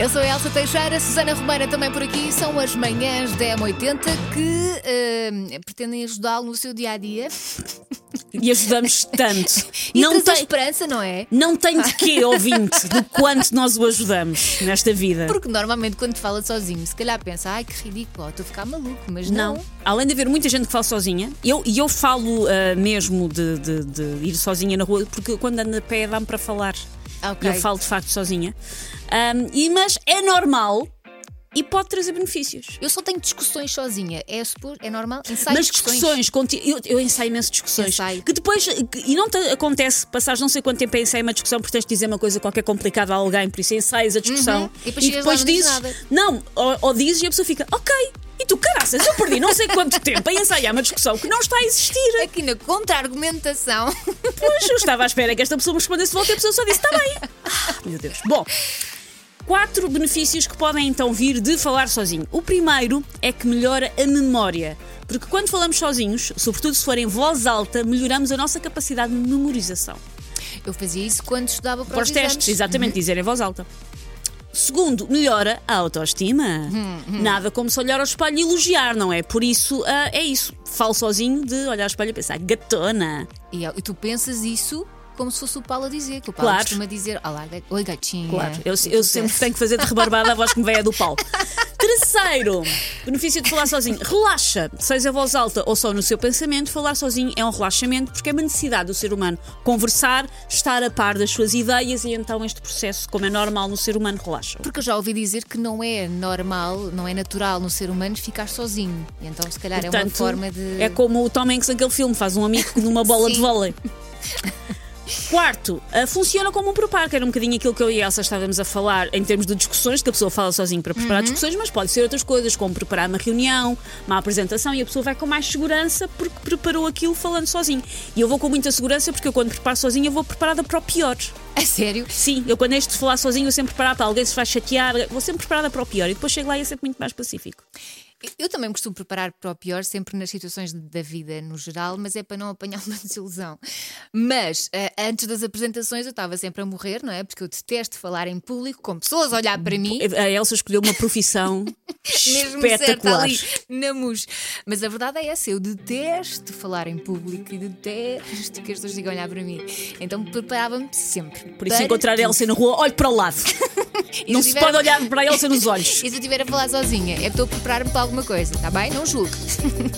Eu sou a Elsa Teixeira, Susana Romana também por aqui. São as manhãs da M80 que eh, pretendem ajudá-lo no seu dia a dia. E ajudamos tanto. E não a tem, esperança, não é? não tem de quê, ouvinte, do quanto nós o ajudamos nesta vida. Porque normalmente quando fala sozinho, se calhar pensa, ai que ridículo, estou a ficar maluco, mas não. Não. Além de haver muita gente que fala sozinha, eu, e eu falo ah, mesmo de, de- de ir sozinha na rua, porque quando ando a pé dá-me para falar. Ok. E eu falo de facto sozinha. Ahm, e, mas é normal e pode trazer benefícios. Eu só tenho discussões sozinha. É supor, é normal? Ensaio Mas discussões, conti- eu, eu ensaio imenso discussões. Ensaio. Que depois, que- e não te acontece, passares não sei quanto tempo a ensaiar uma discussão porque tens de dizer uma coisa qualquer complicada a alguém, por isso ensaias a discussão. Uhum. E depois e não dizes nada. não, ou, ou dizes e a pessoa fica, ok. E tu, caraças, eu perdi não sei quanto tempo a ensaiar uma discussão que não está a existir. Aqui na contra-argumentação. Pois, eu estava à espera que esta pessoa me respondesse de volta e a pessoa só disse: está bem. Ah, meu Deus. Bom, quatro benefícios que podem então vir de falar sozinho. O primeiro é que melhora a memória. Porque quando falamos sozinhos, sobretudo se for em voz alta, melhoramos a nossa capacidade de memorização. Eu fazia isso quando estudava para, Para os testes, exatamente, dizer em voz alta. Segundo, melhora a autoestima. Nada como se olhar ao espelho e elogiar, não é? Por isso, ah, é isso. Falo sozinho de olhar ao espelho e pensar, gatona. E, e tu pensas isso como se fosse o Paulo a dizer, que o Paulo Claro. costuma dizer, olá, oi gatinha. Claro, eu, eu sempre tenho que fazer de rebarbada a voz que me veio a do Paulo. Terceiro, benefício de falar sozinho. Relaxa, seja a voz alta ou só no seu pensamento, falar sozinho é um relaxamento porque é uma necessidade do ser humano conversar, estar a par das suas ideias e então este processo, como é normal no ser humano, relaxa. Porque eu já ouvi dizer que não é normal, não é natural no ser humano ficar sozinho. E então, se calhar, é uma Portanto, forma de. É como o Tom Hanks naquele filme, faz um amigo numa bola de vôlei. Quarto, ah, funciona como um preparo, que era um bocadinho aquilo que eu e a Elsa estávamos a falar em termos de discussões, que a pessoa fala sozinho para Uhum. preparar discussões, mas pode ser outras coisas, como preparar uma reunião, uma apresentação, e a pessoa vai com mais segurança porque preparou aquilo falando sozinho. E eu vou com muita segurança porque eu, quando preparo sozinha, eu vou preparada para o pior. A sério? Sim, eu quando este falar sozinho, eu sempre preparada para alguém se vai chatear, vou sempre preparada para o pior, e depois chego lá e é sempre muito mais pacífico. Eu também costumo preparar para o pior, sempre nas situações da vida no geral, mas é para não apanhar uma desilusão. Mas eh, antes das apresentações eu estava sempre a morrer, não é? Porque eu detesto falar em público, com pessoas a olhar para mim. A Elsa escolheu uma profissão espetacular. ali, na mus. Mas a verdade é essa, eu detesto falar em público e detesto que as pessoas digam olhar para mim. Então preparava-me sempre. Por isso, encontrar a. Elsa na rua, olhe para o lado. Não se pode a- olhar para a Elsa nos olhos. E se eu estiver a falar sozinha, é para eu preparar-me para alguma coisa, está bem? Não julgo.